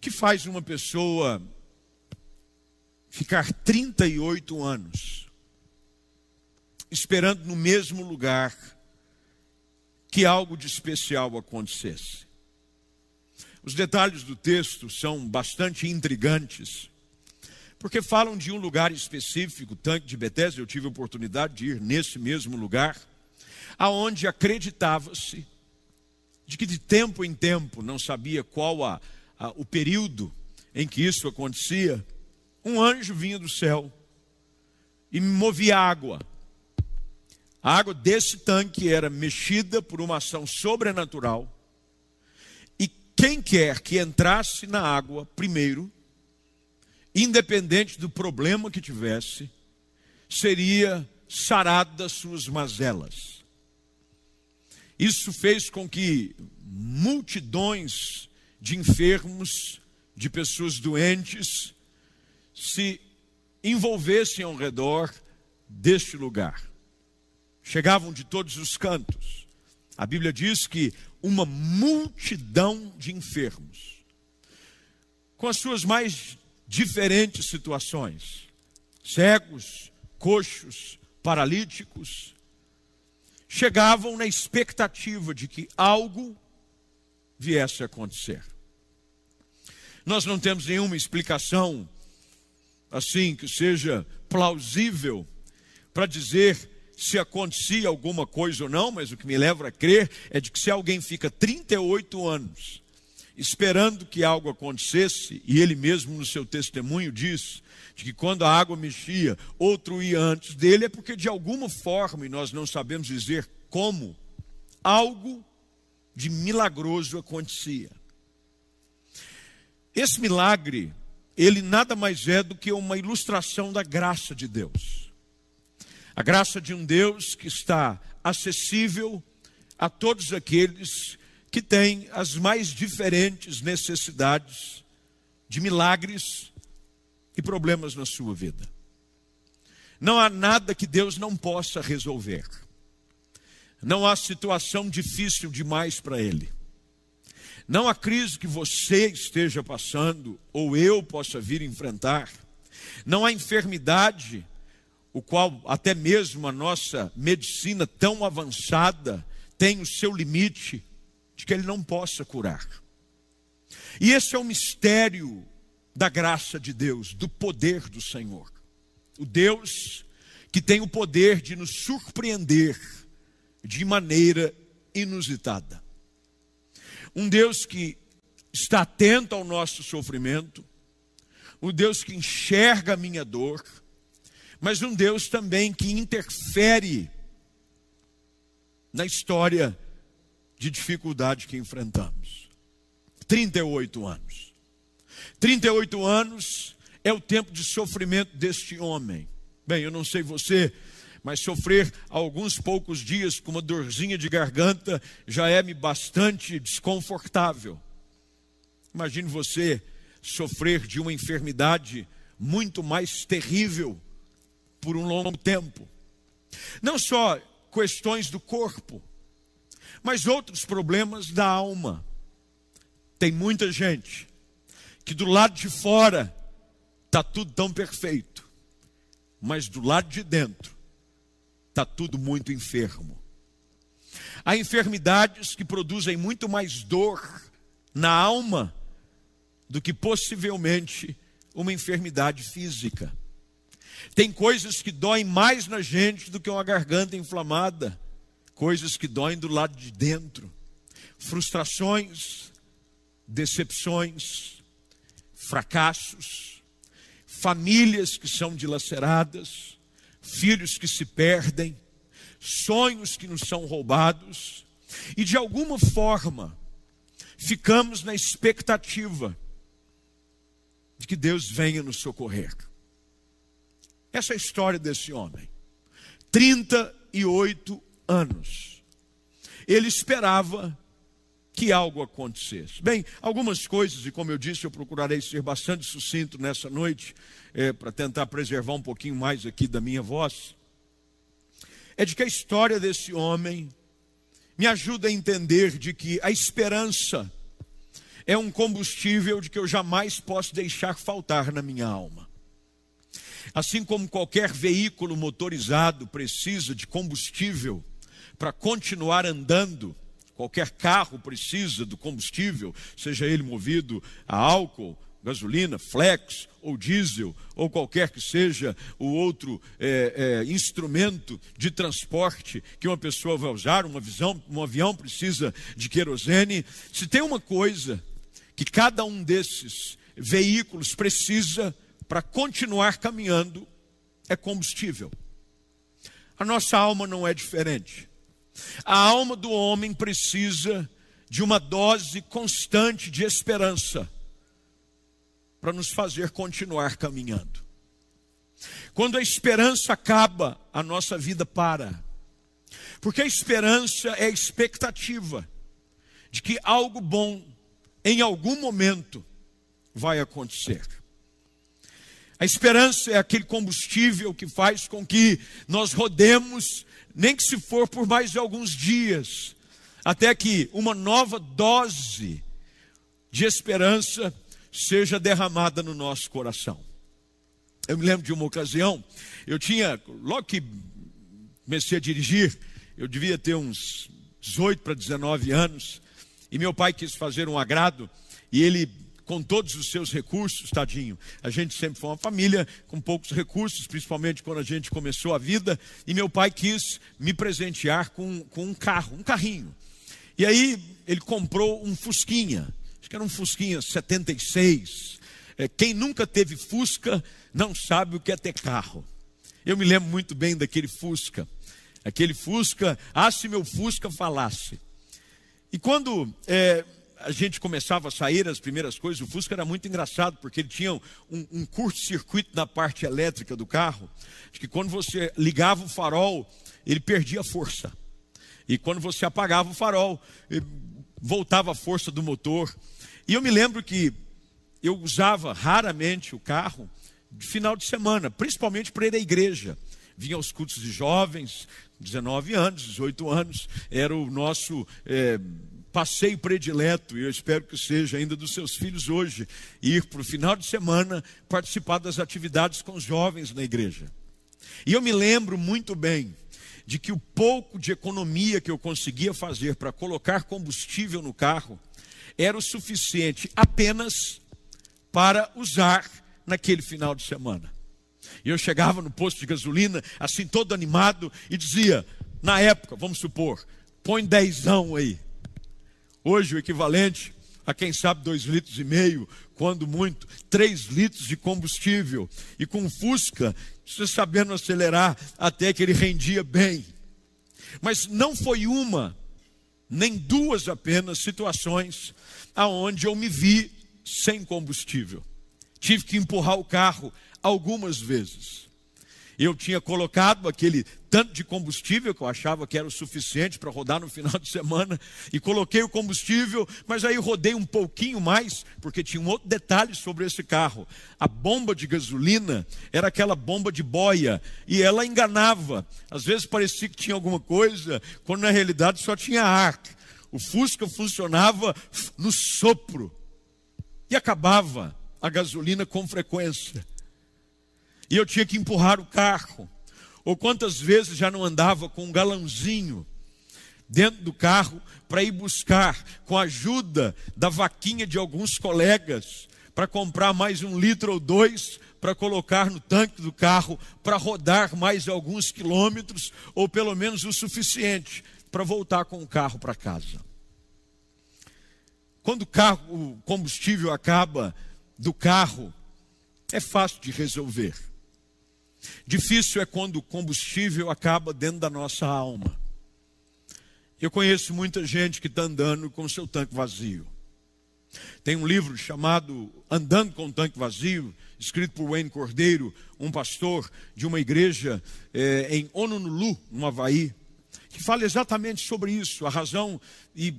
O que faz uma pessoa ficar 38 anos esperando no mesmo lugar que algo de especial acontecesse? Os detalhes do texto são bastante intrigantes, porque falam de um lugar específico, tanque de Betesda, eu tive a oportunidade de ir nesse mesmo lugar, aonde acreditava-se de que de tempo em tempo, não sabia qual a, a, o período em que isso acontecia, um anjo vinha do céu e movia água. A água desse tanque era mexida por uma ação sobrenatural quem quer que entrasse na água primeiro, independente do problema que tivesse, seria sarado das suas mazelas. Isso fez com que multidões de enfermos, de pessoas doentes, se envolvessem ao redor deste lugar. Chegavam de todos os cantos. A Bíblia diz que uma multidão de enfermos, com as suas mais diferentes situações: cegos, coxos, paralíticos, chegavam na expectativa de que algo viesse a acontecer. Nós não temos nenhuma explicação assim que seja plausível para dizer se acontecia alguma coisa ou não, mas o que me leva a crer é de que se alguém fica 38 anos esperando que algo acontecesse, e ele mesmo no seu testemunho diz de que quando a água mexia, outro ia antes dele, é porque de alguma forma, e nós não sabemos dizer como, algo de milagroso acontecia. Esse milagre, ele nada mais é do que uma ilustração da graça de Deus. A graça de um Deus que está acessível a todos aqueles que têm as mais diferentes necessidades de milagres e problemas na sua vida. Não há nada que Deus não possa resolver. Não há situação difícil demais para Ele. Não há crise que você esteja passando ou eu possa vir enfrentar. Não há enfermidade o qual até mesmo a nossa medicina tão avançada tem o seu limite de que ele não possa curar. E esse é o mistério da graça de Deus, do poder do Senhor. O Deus que tem o poder de nos surpreender de maneira inusitada. Um Deus que está atento ao nosso sofrimento, um Deus que enxerga a minha dor, mas um Deus também que interfere na história de dificuldade que enfrentamos. 38 anos. 38 anos é o tempo de sofrimento deste homem. Bem, eu não sei você, mas sofrer alguns poucos dias com uma dorzinha de garganta já é-me bastante desconfortável. Imagine você sofrer de uma enfermidade muito mais terrível por um longo tempo. Não só questões do corpo, mas outros problemas da alma. Tem muita gente que do lado de fora está tudo tão perfeito, mas do lado de dentro está tudo muito enfermo. Há enfermidades que produzem muito mais dor na alma do que possivelmente uma enfermidade física. Tem coisas que doem mais na gente do que uma garganta inflamada, coisas que doem do lado de dentro, frustrações, decepções, fracassos, famílias que são dilaceradas, filhos que se perdem, sonhos que nos são roubados, e de alguma forma ficamos na expectativa de que Deus venha nos socorrer. Essa é a história desse homem. 38 anos. Ele esperava que algo acontecesse. Bem, algumas coisas, e como eu disse, eu procurarei ser bastante sucinto nessa noite, é, para tentar preservar um pouquinho mais aqui da minha voz. É de que a história desse homem me ajuda a entender de que a esperança é um combustível de que eu jamais posso deixar faltar na minha alma. Assim como qualquer veículo motorizado precisa de combustível para continuar andando, qualquer carro precisa do combustível, seja ele movido a álcool, gasolina, flex ou diesel, ou qualquer que seja o outro é, é, instrumento de transporte que uma pessoa vai usar, uma visão, um avião precisa de querosene. Se tem uma coisa que cada um desses veículos precisa para continuar caminhando, é combustível. A nossa alma não é diferente. A alma do homem precisa de uma dose constante de esperança para nos fazer continuar caminhando. Quando a esperança acaba, a nossa vida para. Porque a esperança é a expectativa de que algo bom, em algum momento, vai acontecer. A esperança é aquele combustível que faz com que nós rodemos, nem que se for por mais alguns dias, até que uma nova dose de esperança seja derramada no nosso coração. Eu me lembro de uma ocasião, eu tinha, logo que comecei a dirigir, eu devia ter uns 18 para 19 anos, e meu pai quis fazer um agrado, e ele, com todos os seus recursos, tadinho, a gente sempre foi uma família com poucos recursos, principalmente quando a gente começou a vida, e meu pai quis me presentear com, com um carro, um carrinho. E aí ele comprou um Fusquinha que era um Fusquinha 76. É, quem nunca teve Fusca não sabe o que é ter carro. Eu me lembro muito bem daquele Fusca. Aquele Fusca, ah, se meu Fusca falasse. E quando é, a gente começava a sair as primeiras coisas, o Fusca era muito engraçado, porque ele tinha um, um curto-circuito na parte elétrica do carro, que quando você ligava o farol, ele perdia força. E quando você apagava o farol, voltava a força do motor. E eu me lembro que eu usava raramente o carro de final de semana, principalmente para ir à igreja. Vinha aos cultos de jovens, 19 anos, 18 anos, era o nosso é, passeio predileto, e eu espero que seja ainda dos seus filhos hoje, ir para o final de semana participar das atividades com os jovens na igreja. E eu me lembro muito bem de que o pouco de economia que eu conseguia fazer para colocar combustível no carro, era o suficiente apenas para usar naquele final de semana. E eu chegava no posto de gasolina, assim todo animado, e dizia, na época, vamos supor, põe dezão aí. Hoje o equivalente a quem sabe dois litros e meio, quando muito, três litros de combustível. E com Fusca, você sabendo acelerar até que ele rendia bem. Mas não foi uma, nem duas apenas situações aonde eu me vi sem combustível. Tive que empurrar o carro algumas vezes. Eu tinha colocado aquele tanto de combustível que eu achava que era o suficiente para rodar no final de semana e coloquei o combustível, mas aí rodei um pouquinho mais, porque tinha um outro detalhe sobre esse carro. A bomba de gasolina era aquela bomba de boia e ela enganava. Às vezes parecia que tinha alguma coisa, quando na realidade só tinha ar. O Fusca funcionava no sopro e acabava a gasolina com frequência. E eu tinha que empurrar o carro. Ou quantas vezes já não andava com um galãozinho dentro do carro para ir buscar, com a ajuda da vaquinha de alguns colegas, para comprar mais um litro ou dois para colocar no tanque do carro para rodar mais alguns quilômetros, ou pelo menos o suficiente para voltar com o carro para casa. Quando o, carro, o combustível acaba do carro, é fácil de resolver. Difícil é quando o combustível acaba dentro da nossa alma. Eu conheço muita gente que está andando com seu tanque vazio. Tem um livro chamado Andando com o Tanque Vazio, escrito por Wayne Cordeiro, um pastor de uma igreja é, em Honolulu, no Havaí que fala exatamente sobre isso, a razão e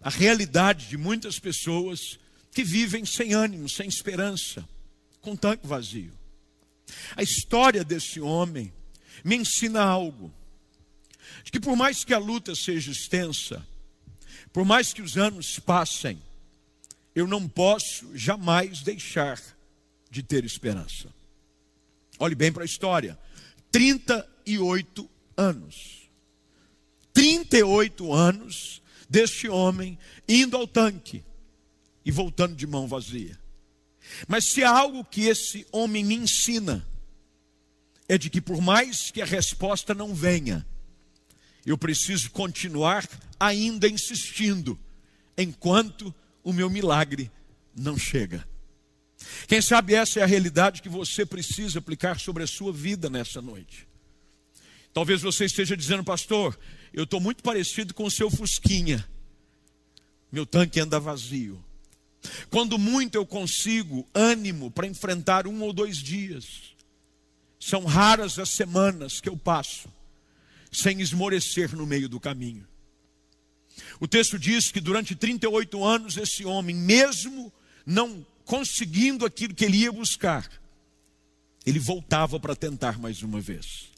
a realidade de muitas pessoas que vivem sem ânimo, sem esperança, com tanque vazio. A história desse homem me ensina algo. De que por mais que a luta seja extensa, por mais que os anos passem, eu não posso jamais deixar de ter esperança. Olhe bem para a história: 38 anos. 38 anos deste homem indo ao tanque e voltando de mão vazia. Mas se há algo que esse homem me ensina, é de que por mais que a resposta não venha, eu preciso continuar ainda insistindo, enquanto o meu milagre não chega. Quem sabe essa é a realidade que você precisa aplicar sobre a sua vida nessa noite. Talvez você esteja dizendo, pastor, eu estou muito parecido com o seu Fusquinha. Meu tanque anda vazio. Quando muito eu consigo ânimo para enfrentar um ou dois dias. São raras as semanas que eu passo sem esmorecer no meio do caminho. O texto diz que durante 38 anos esse homem, mesmo não conseguindo aquilo que ele ia buscar, ele voltava para tentar mais uma vez.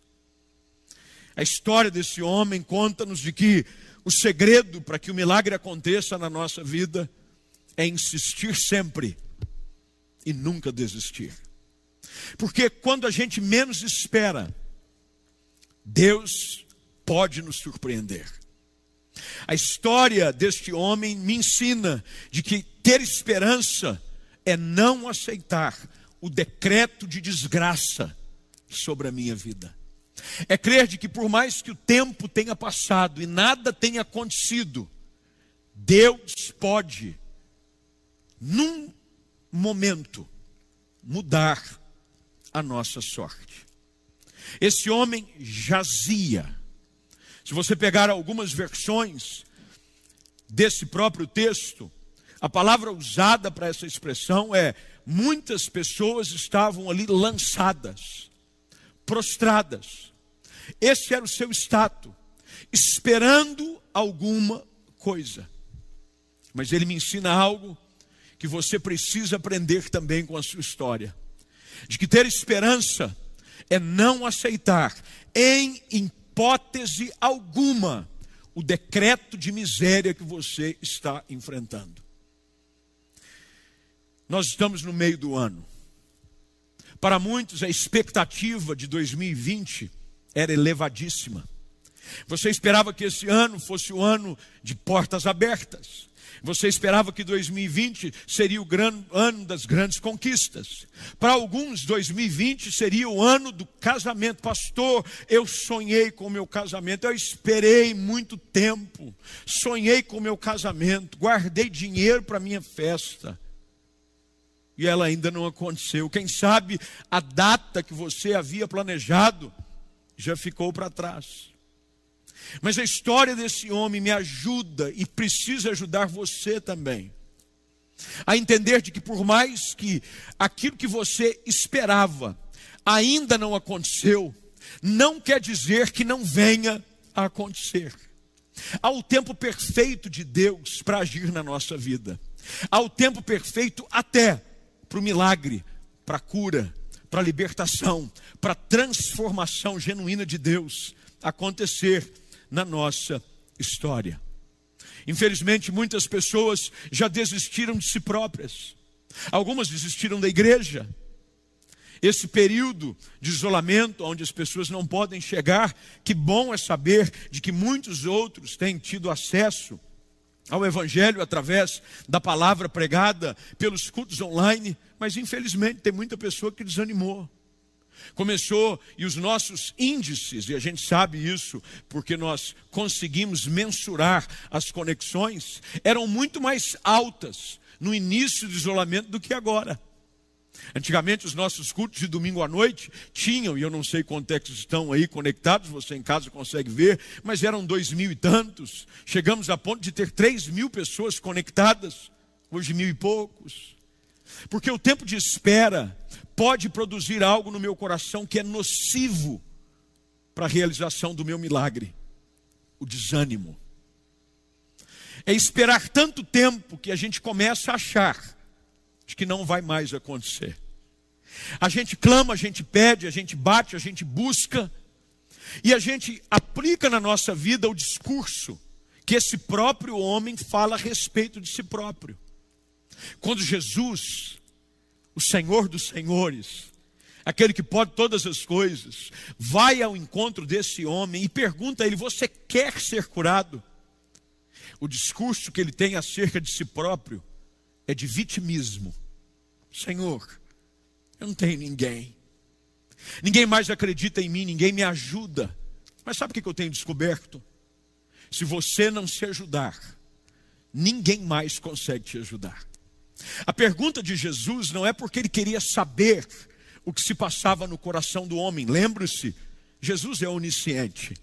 A história desse homem conta-nos de que o segredo para que o milagre aconteça na nossa vida é insistir sempre e nunca desistir. Porque quando a gente menos espera, Deus pode nos surpreender. A história deste homem me ensina de que ter esperança é não aceitar o decreto de desgraça sobre a minha vida. É crer de que por mais que o tempo tenha passado e nada tenha acontecido, Deus pode num momento, mudar a nossa sorte. Esse homem jazia. Se você pegar algumas versões desse próprio texto, a palavra usada para essa expressão é: muitas pessoas estavam ali lançadas, prostradas. Esse era o seu status, esperando alguma coisa. Mas ele me ensina algo que você precisa aprender também com a sua história. De que ter esperança é não aceitar, em hipótese alguma, o decreto de miséria que você está enfrentando. Nós estamos no meio do ano. Para muitos, a expectativa de 2020 era elevadíssima. Você esperava que esse ano fosse o ano de portas abertas. Você esperava que 2020 seria o ano das grandes conquistas. Para alguns, 2020 seria o ano do casamento. Pastor, eu sonhei com o meu casamento, eu esperei muito tempo. Sonhei com o meu casamento, guardei dinheiro para minha festa. E ela ainda não aconteceu. Quem sabe a data que você havia planejado já ficou para trás. Mas a história desse homem me ajuda e precisa ajudar você também. A entender de que por mais que aquilo que você esperava ainda não aconteceu, não quer dizer que não venha a acontecer. Há o tempo perfeito de Deus para agir na nossa vida. Há o tempo perfeito até para o milagre, para a cura, para a libertação, para a transformação genuína de Deus acontecer na nossa história. Infelizmente, muitas pessoas já desistiram de si próprias. Algumas desistiram da igreja. Esse período de isolamento, onde as pessoas não podem chegar, que bom é saber de que muitos outros têm tido acesso ao Evangelho através da palavra pregada pelos cultos online, mas infelizmente tem muita pessoa que desanimou. Começou, e os nossos índices, e a gente sabe isso porque nós conseguimos mensurar as conexões, eram muito mais altas no início do isolamento do que agora. Antigamente, os nossos cultos de domingo à noite tinham, e eu não sei quantos é estão aí conectados, você em casa consegue ver, mas eram dois mil e tantos. Chegamos a ponto de ter três mil pessoas conectadas, hoje mil e poucos. Porque o tempo de espera pode produzir algo no meu coração que é nocivo para a realização do meu milagre: o desânimo. É esperar tanto tempo que a gente começa a achar de que não vai mais acontecer. A gente clama, a gente pede, a gente bate, a gente busca, e a gente aplica na nossa vida o discurso que esse próprio homem fala a respeito de si próprio. Quando Jesus, o Senhor dos Senhores, aquele que pode todas as coisas, vai ao encontro desse homem e pergunta a ele: Você quer ser curado? O discurso que ele tem acerca de si próprio é de vitimismo. Senhor, eu não tenho ninguém. Ninguém mais acredita em mim, ninguém me ajuda. Mas sabe o que eu tenho descoberto? Se você não se ajudar, ninguém mais consegue te ajudar. A pergunta de Jesus não é porque ele queria saber o que se passava no coração do homem. Lembre-se, Jesus é onisciente.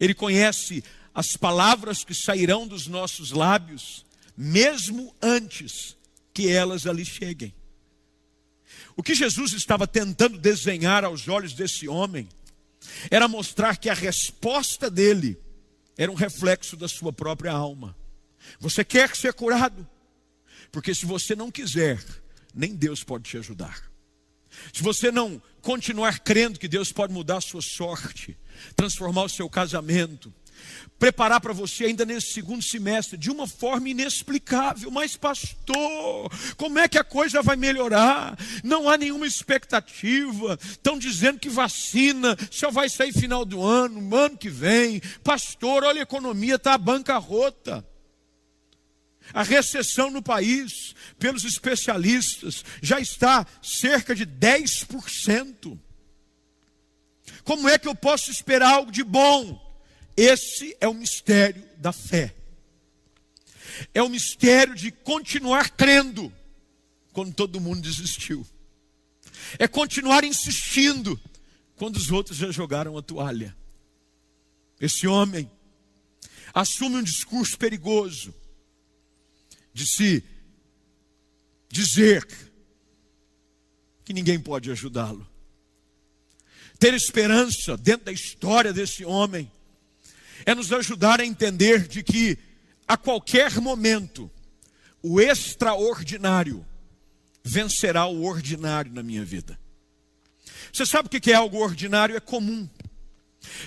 Ele conhece as palavras que sairão dos nossos lábios, mesmo antes que elas ali cheguem. O que Jesus estava tentando desenhar aos olhos desse homem era mostrar que a resposta dele era um reflexo da sua própria alma. Você quer ser curado? Porque se você não quiser, nem Deus pode te ajudar. Se você não continuar crendo que Deus pode mudar a sua sorte, transformar o seu casamento, preparar para você ainda nesse segundo semestre de uma forma inexplicável. Mas, pastor, como é que a coisa vai melhorar? Não há nenhuma expectativa. Estão dizendo que vacina só vai sair final do ano, ano que vem. Pastor, olha a economia, está bancarrota. A recessão no país, pelos especialistas, já está cerca de 10%. Como é que eu posso esperar algo de bom? Esse é o mistério da fé. É o mistério de continuar crendo quando todo mundo desistiu. É continuar insistindo quando os outros já jogaram a toalha. Esse homem assume um discurso perigoso de se dizer que ninguém pode ajudá-lo. Ter esperança dentro da história desse homem é nos ajudar a entender de que a qualquer momento o extraordinário vencerá o ordinário na minha vida. Você sabe o que é algo ordinário? É comum.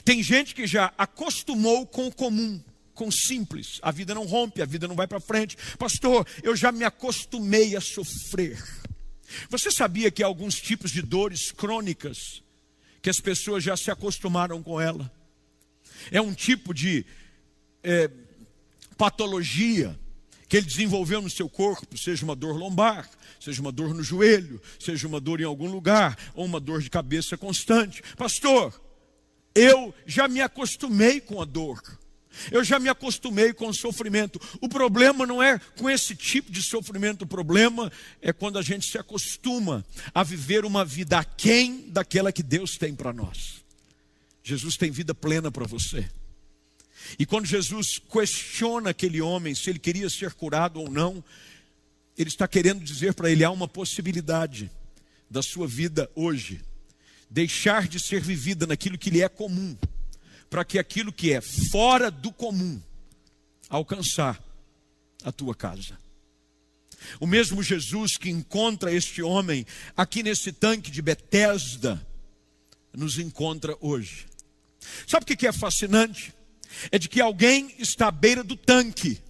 Tem gente que já acostumou com o comum, com simples. A vida não rompe, a vida não vai para frente. Pastor, eu já me acostumei a sofrer. Você sabia que há alguns tipos de dores crônicas que as pessoas já se acostumaram com ela? é um tipo de é, patologia que ele desenvolveu no seu corpo, seja uma dor lombar, seja uma dor no joelho, seja uma dor em algum lugar, ou uma dor de cabeça constante. Pastor, eu já me acostumei com a dor. Eu já me acostumei com o sofrimento. O problema não é com esse tipo de sofrimento, o problema é quando a gente se acostuma a viver uma vida aquém daquela que Deus tem para nós. Jesus tem vida plena para você. E quando Jesus questiona aquele homem se ele queria ser curado ou não, ele está querendo dizer para ele: há uma possibilidade da sua vida hoje deixar de ser vivida naquilo que lhe é comum, para que aquilo que é fora do comum alcançar a tua casa. O mesmo Jesus que encontra este homem aqui nesse tanque de Betesda nos encontra hoje. Sabe o que é fascinante? É de que alguém está à beira do tanque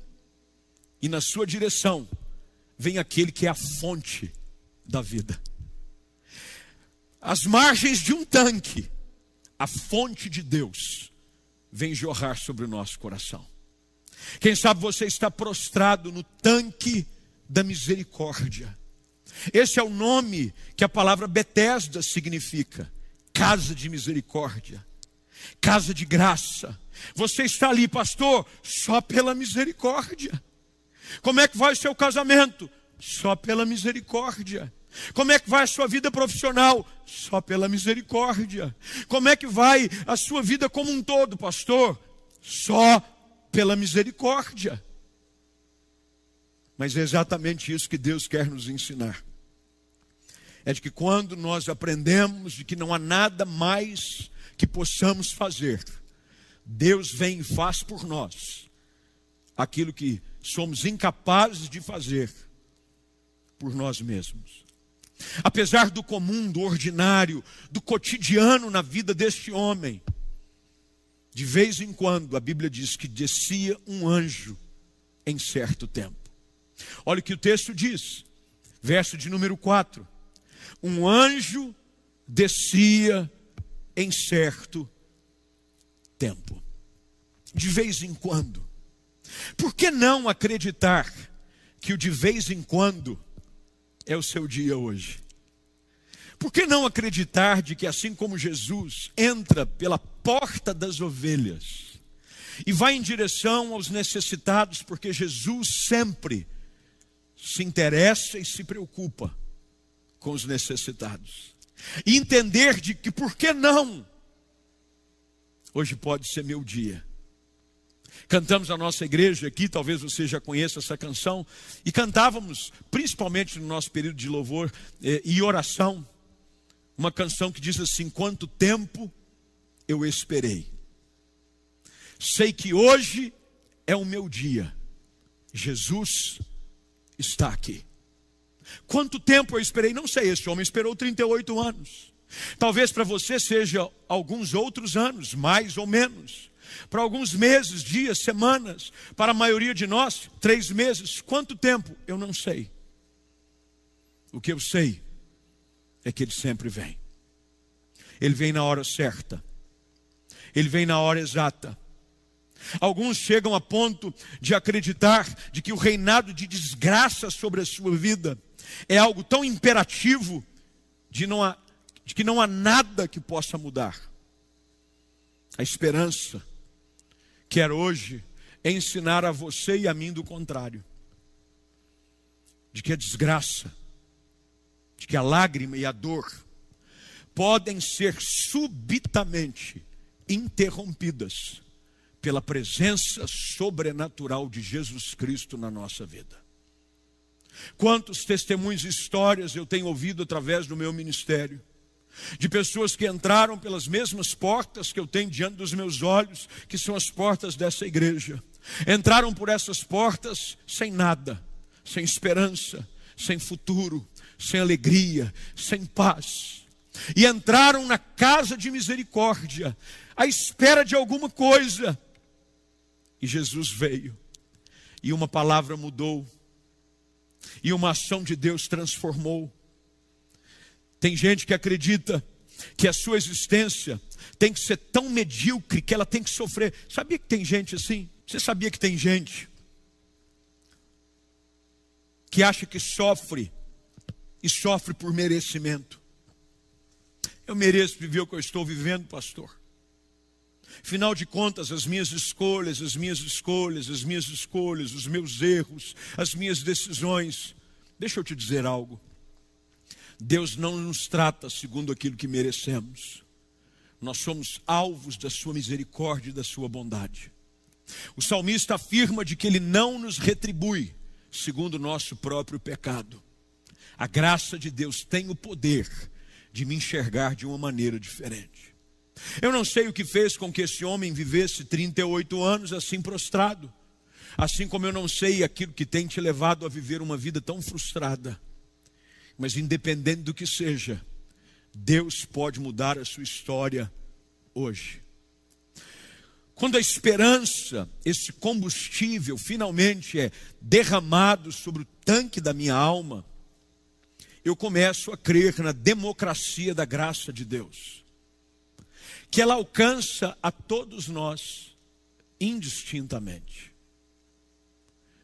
e na sua direção vem aquele que é a fonte da vida. As margens de um tanque, a fonte de Deus vem jorrar sobre o nosso coração. Quem sabe você está prostrado no tanque da misericórdia. Esse é o nome que a palavra Betesda significa, casa de misericórdia casa de graça. Você está ali, pastor, só pela misericórdia. Como é que vai o seu casamento? Só pela misericórdia. Como é que vai a sua vida profissional? Só pela misericórdia. Como é que vai a sua vida como um todo, pastor? Só pela misericórdia. Mas é exatamente isso que Deus quer nos ensinar. É de que quando nós aprendemos de que não há nada mais que possamos fazer. Deus vem e faz por nós aquilo que somos incapazes de fazer por nós mesmos. Apesar do comum, do ordinário, do cotidiano na vida deste homem, de vez em quando a Bíblia diz que descia um anjo em certo tempo. Olha o que o texto diz, verso de número 4: Um anjo descia em certo tempo, de vez em quando. Por que não acreditar que o de vez em quando é o seu dia hoje? Por que não acreditar de que assim como Jesus entra pela porta das ovelhas e vai em direção aos necessitados, porque Jesus sempre se interessa e se preocupa com os necessitados. E entender de que por que não? Hoje pode ser meu dia. Cantamos a nossa igreja aqui, talvez você já conheça essa canção, e cantávamos, principalmente no nosso período de louvor eh, e oração, uma canção que diz assim: Quanto tempo eu esperei. Sei que hoje é o meu dia. Jesus está aqui. Quanto tempo eu esperei? Não sei, esse homem esperou 38 anos. Talvez para você seja alguns outros anos, mais ou menos. Para alguns meses, dias, semanas. Para a maioria de nós, três meses. Quanto tempo? Eu não sei. O que eu sei é que Ele sempre vem. Ele vem na hora certa. Ele vem na hora exata. Alguns chegam a ponto de acreditar de que o reinado de desgraça sobre a sua vida é algo tão imperativo de, não há, de que não há nada que possa mudar. A esperança quer hoje ensinar a você e a mim do contrário. De que a desgraça, de que a lágrima e a dor podem ser subitamente interrompidas pela presença sobrenatural de Jesus Cristo na nossa vida. Quantos testemunhos e histórias eu tenho ouvido através do meu ministério, de pessoas que entraram pelas mesmas portas que eu tenho diante dos meus olhos, que são as portas dessa igreja. Entraram por essas portas sem nada, sem esperança, sem futuro, sem alegria, sem paz. E entraram na casa de misericórdia, à espera de alguma coisa. E Jesus veio, e uma palavra mudou, e uma ação de Deus transformou. Tem gente que acredita que a sua existência tem que ser tão medíocre que ela tem que sofrer. Sabia que tem gente assim? Você sabia que tem gente que acha que sofre e sofre por merecimento? Eu mereço viver o que eu estou vivendo, pastor. Afinal de contas, as minhas escolhas, as minhas escolhas, as minhas escolhas, os meus erros, as minhas decisões. Deixa eu te dizer algo. Deus não nos trata segundo aquilo que merecemos. Nós somos alvos da sua misericórdia e da sua bondade. O salmista afirma de que ele não nos retribui segundo o nosso próprio pecado. A graça de Deus tem o poder de me enxergar de uma maneira diferente. Eu não sei o que fez com que esse homem vivesse 38 anos assim prostrado. Assim como eu não sei aquilo que tem te levado a viver uma vida tão frustrada. Mas independente do que seja, Deus pode mudar a sua história hoje. Quando a esperança, esse combustível, finalmente é derramado sobre o tanque da minha alma, eu começo a crer na democracia da graça de Deus que ela alcança a todos nós indistintamente.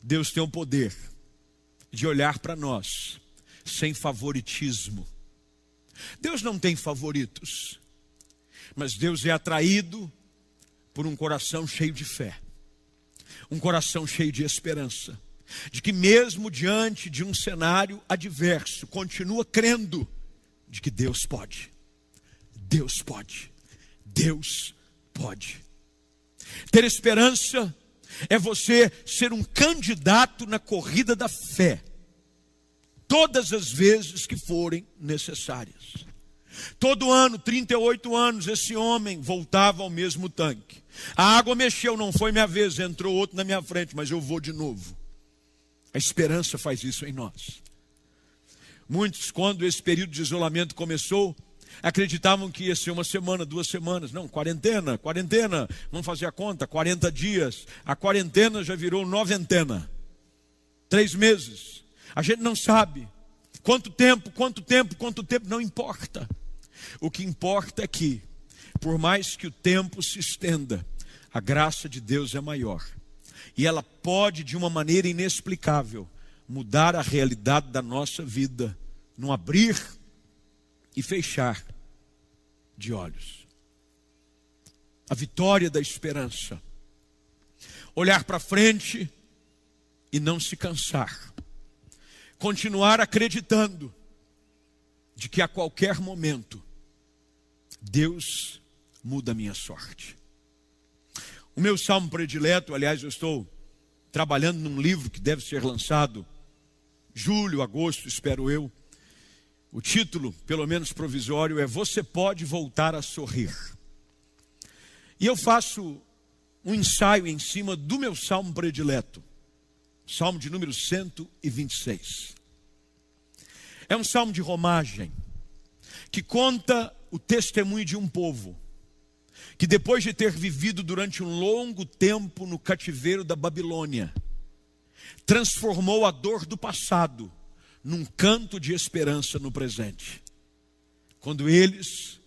Deus tem o poder de olhar para nós sem favoritismo. Deus não tem favoritos, mas Deus é atraído por um coração cheio de fé, um coração cheio de esperança, de que mesmo diante de um cenário adverso, continua crendo de que Deus pode. Deus pode. Deus pode. Ter esperança é você ser um candidato na corrida da fé, todas as vezes que forem necessárias. Todo ano, 38 anos, esse homem voltava ao mesmo tanque. A água mexeu, não foi minha vez, entrou outro na minha frente, mas eu vou de novo. A esperança faz isso em nós. Muitos, quando esse período de isolamento começou, acreditavam que ia ser uma semana, duas semanas. Não, quarentena, quarentena. Vamos fazer a conta, 40 dias. A quarentena já virou noventena. três meses, a gente não sabe. Quanto tempo, quanto tempo, quanto tempo, não importa. O que importa é que, por mais que o tempo se estenda, a graça de Deus é maior. E ela pode, de uma maneira inexplicável, mudar a realidade da nossa vida, num abrir e fechar de olhos. A vitória da esperança. Olhar para frente e não se cansar. Continuar acreditando de que a qualquer momento Deus muda a minha sorte. O meu salmo predileto, aliás, eu estou trabalhando num livro que deve ser lançado julho, agosto, espero eu. O título, pelo menos provisório, é Você pode voltar a sorrir. E eu faço um ensaio em cima do meu salmo predileto, salmo de número 126. É um salmo de romagem que conta o testemunho de um povo que depois de ter vivido durante um longo tempo no cativeiro da Babilônia, transformou a dor do passado num canto de esperança no presente. Quando eles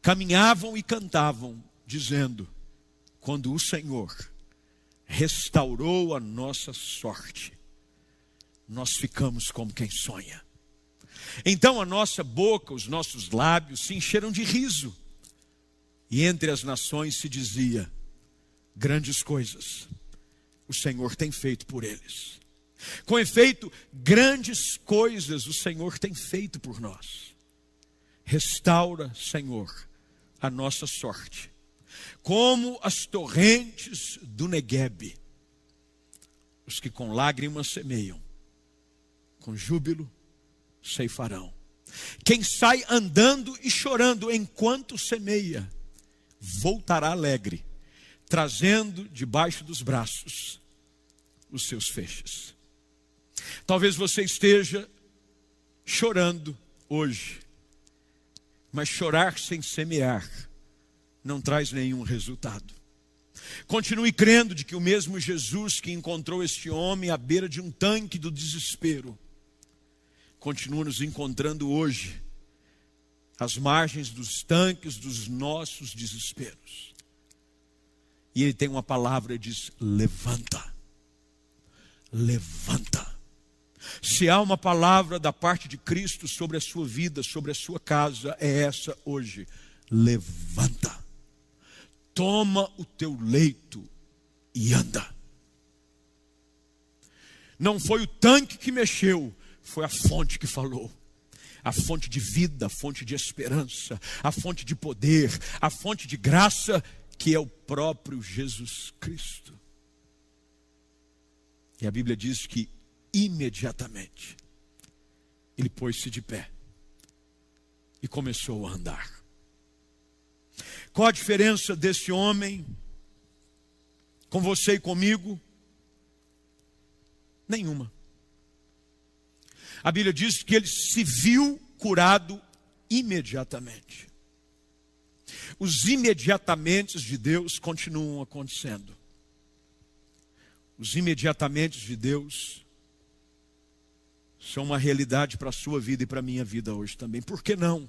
caminhavam e cantavam, dizendo: Quando o Senhor restaurou a nossa sorte, nós ficamos como quem sonha. Então a nossa boca, os nossos lábios se encheram de riso e entre as nações se dizia: grandes coisas o Senhor tem feito por eles. Com efeito, grandes coisas o Senhor tem feito por nós. Restaura, Senhor, a nossa sorte, como as torrentes do Neguebe. Os que com lágrimas semeiam, com júbilo ceifarão. Quem sai andando e chorando enquanto semeia, voltará alegre, trazendo debaixo dos braços os seus feixes. Talvez você esteja chorando hoje, mas chorar sem semear não traz nenhum resultado. Continue crendo de que o mesmo Jesus que encontrou este homem à beira de um tanque do desespero, continua nos encontrando hoje às margens dos tanques dos nossos desesperos. E ele tem uma palavra e diz: levanta, levanta. Se há uma palavra da parte de Cristo sobre a sua vida, sobre a sua casa, é essa hoje: levanta, toma o teu leito e anda. Não foi o tanque que mexeu, foi a fonte que falou a fonte de vida, a fonte de esperança, a fonte de poder, a fonte de graça, que é o próprio Jesus Cristo. E a Bíblia diz que imediatamente ele pôs-se de pé e começou a andar. Qual a diferença desse homem com você e comigo? Nenhuma. A Bíblia diz que ele se viu curado imediatamente. Os imediatamente de Deus continuam acontecendo. Os imediatamente de Deus são uma realidade para a sua vida e para a minha vida hoje também. Por que não?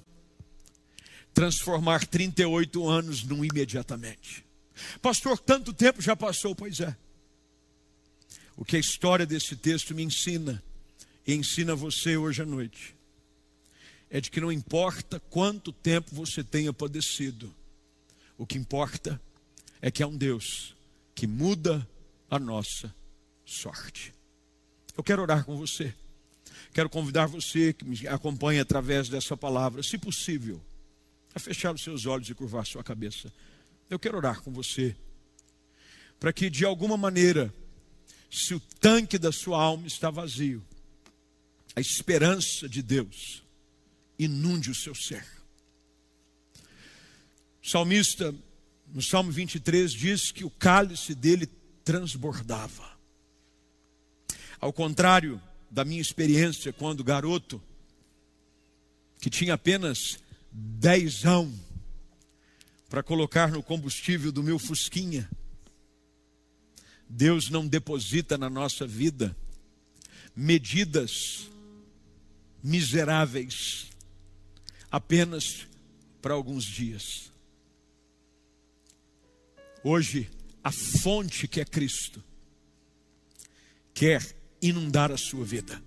Transformar 38 anos num imediatamente. Pastor, tanto tempo já passou, pois é. O que a história desse texto me ensina ensina você hoje à noite é de que não importa quanto tempo você tenha padecido, o que importa é que há um Deus que muda a nossa sorte. Eu quero orar com você. Quero convidar você que me acompanha através dessa palavra, se possível, a fechar os seus olhos e curvar sua cabeça. Eu quero orar com você, para que de alguma maneira, se o tanque da sua alma está vazio, a esperança de Deus inunde o seu ser. O salmista, no Salmo 23, diz que o cálice dele transbordava. Ao contrário da minha experiência quando garoto, que tinha apenas dezão para colocar no combustível do meu Fusquinha, Deus não deposita na nossa vida medidas miseráveis apenas para alguns dias. Hoje, a fonte que é Cristo quer inundar a sua vida,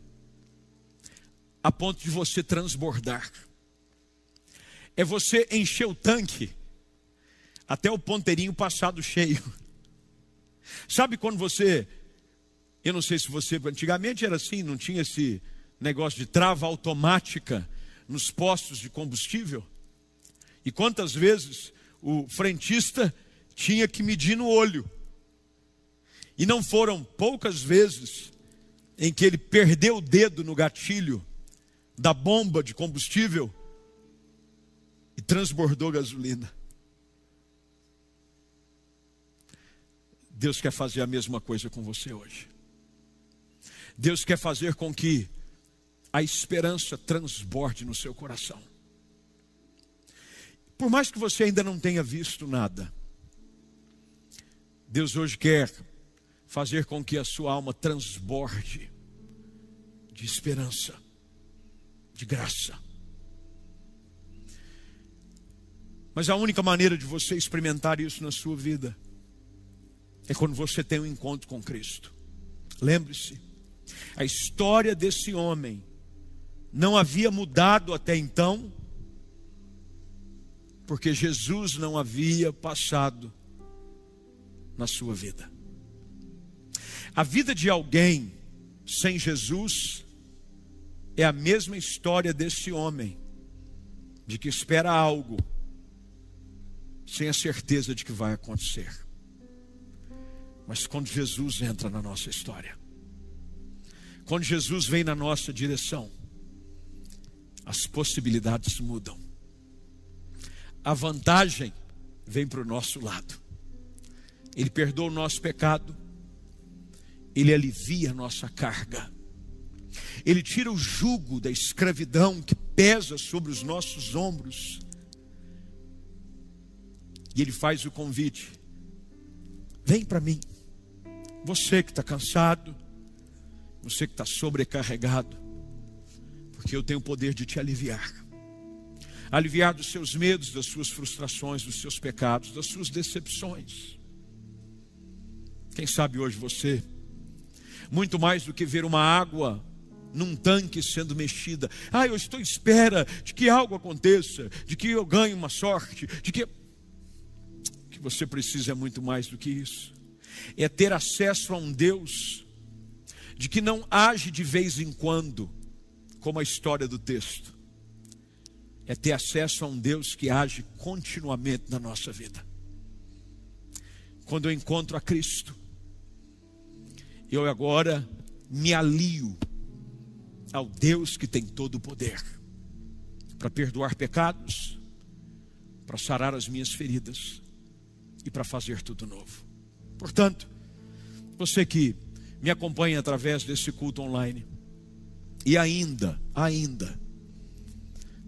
a ponto de você transbordar. É você encher o tanque até o ponteirinho passado cheio. Sabe quando você, eu não sei se você, antigamente era assim, não tinha esse negócio de trava automática nos postos de combustível? E quantas vezes o frentista tinha que medir no olho. E não foram poucas vezes em que ele perdeu o dedo no gatilho da bomba de combustível e transbordou gasolina. Deus quer fazer a mesma coisa com você hoje. Deus quer fazer com que a esperança transborde no seu coração. Por mais que você ainda não tenha visto nada, Deus hoje quer fazer com que a sua alma transborde de esperança, de graça. Mas a única maneira de você experimentar isso na sua vida é quando você tem um encontro com Cristo. Lembre-se, a história desse homem não havia mudado até então, porque Jesus não havia passado na sua vida. A vida de alguém sem Jesus é a mesma história desse homem, de que espera algo, sem a certeza de que vai acontecer. Mas quando Jesus entra na nossa história, quando Jesus vem na nossa direção, as possibilidades mudam. A vantagem vem para o nosso lado. Ele perdoa o nosso pecado, Ele alivia a nossa carga, Ele tira o jugo da escravidão que pesa sobre os nossos ombros, e Ele faz o convite: vem para mim, você que está cansado, você que está sobrecarregado, porque eu tenho o poder de te aliviar aliviar dos seus medos, das suas frustrações, dos seus pecados, das suas decepções. Quem sabe hoje você, muito mais do que ver uma água num tanque sendo mexida, ah, eu estou à espera de que algo aconteça, de que eu ganhe uma sorte, de que. O que você precisa é muito mais do que isso, é ter acesso a um Deus de que não age de vez em quando, como a história do texto, é ter acesso a um Deus que age continuamente na nossa vida. Quando eu encontro a Cristo, eu agora me alio ao Deus que tem todo o poder para perdoar pecados, para sarar as minhas feridas e para fazer tudo novo. Portanto, você que me acompanha através desse culto online e ainda, ainda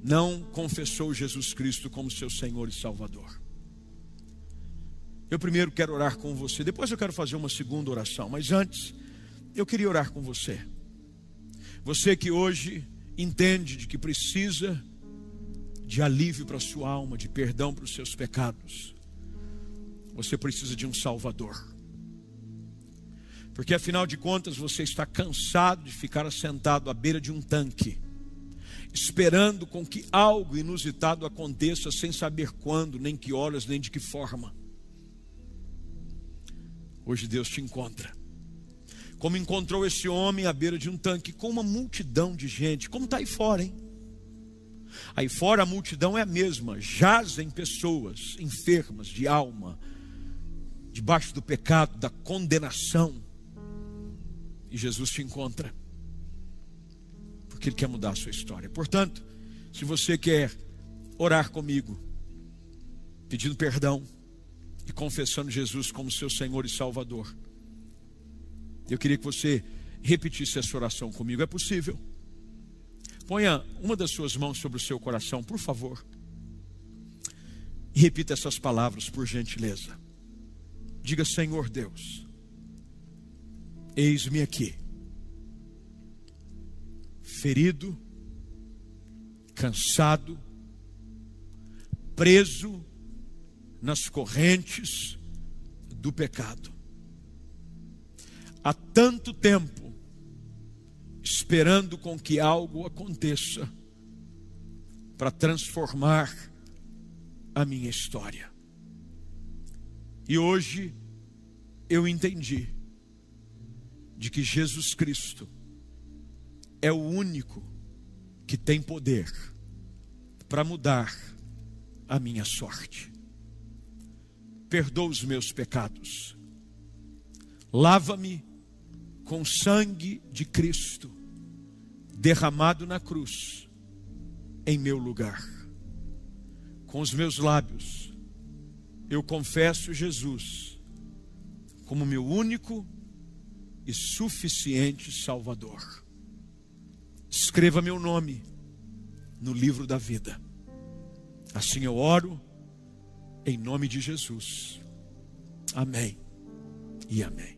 não confessou Jesus Cristo como seu Senhor e Salvador. Eu primeiro quero orar com você, depois eu quero fazer uma segunda oração, mas antes eu queria orar com você. Você que hoje entende de que precisa de alívio para a sua alma, de perdão para os seus pecados. Você precisa de um Salvador. Porque afinal de contas você está cansado de ficar assentado à beira de um tanque, esperando com que algo inusitado aconteça sem saber quando, nem que horas, nem de que forma. Hoje Deus te encontra. Como encontrou esse homem à beira de um tanque com uma multidão de gente, como está aí fora, hein? Aí fora a multidão é a mesma, jazem pessoas enfermas de alma, debaixo do pecado, da condenação. E Jesus te encontra, porque Ele quer mudar a sua história. Portanto, se você quer orar comigo, pedindo perdão, e confessando Jesus como seu Senhor e Salvador. Eu queria que você repetisse essa oração comigo. É possível? Ponha uma das suas mãos sobre o seu coração, por favor. E repita essas palavras, por gentileza. Diga: Senhor Deus, eis-me aqui. ferido, cansado, preso nas correntes do pecado. Há tanto tempo esperando com que algo aconteça para transformar a minha história. E hoje eu entendi de que Jesus Cristo é o único que tem poder para mudar a minha sorte. Perdoa os meus pecados. Lava-me com o sangue de Cristo derramado na cruz em meu lugar. Com os meus lábios eu confesso Jesus como meu único e suficiente Salvador. Escreva meu nome no livro da vida. Assim eu oro, em nome de Jesus. Amém e amém.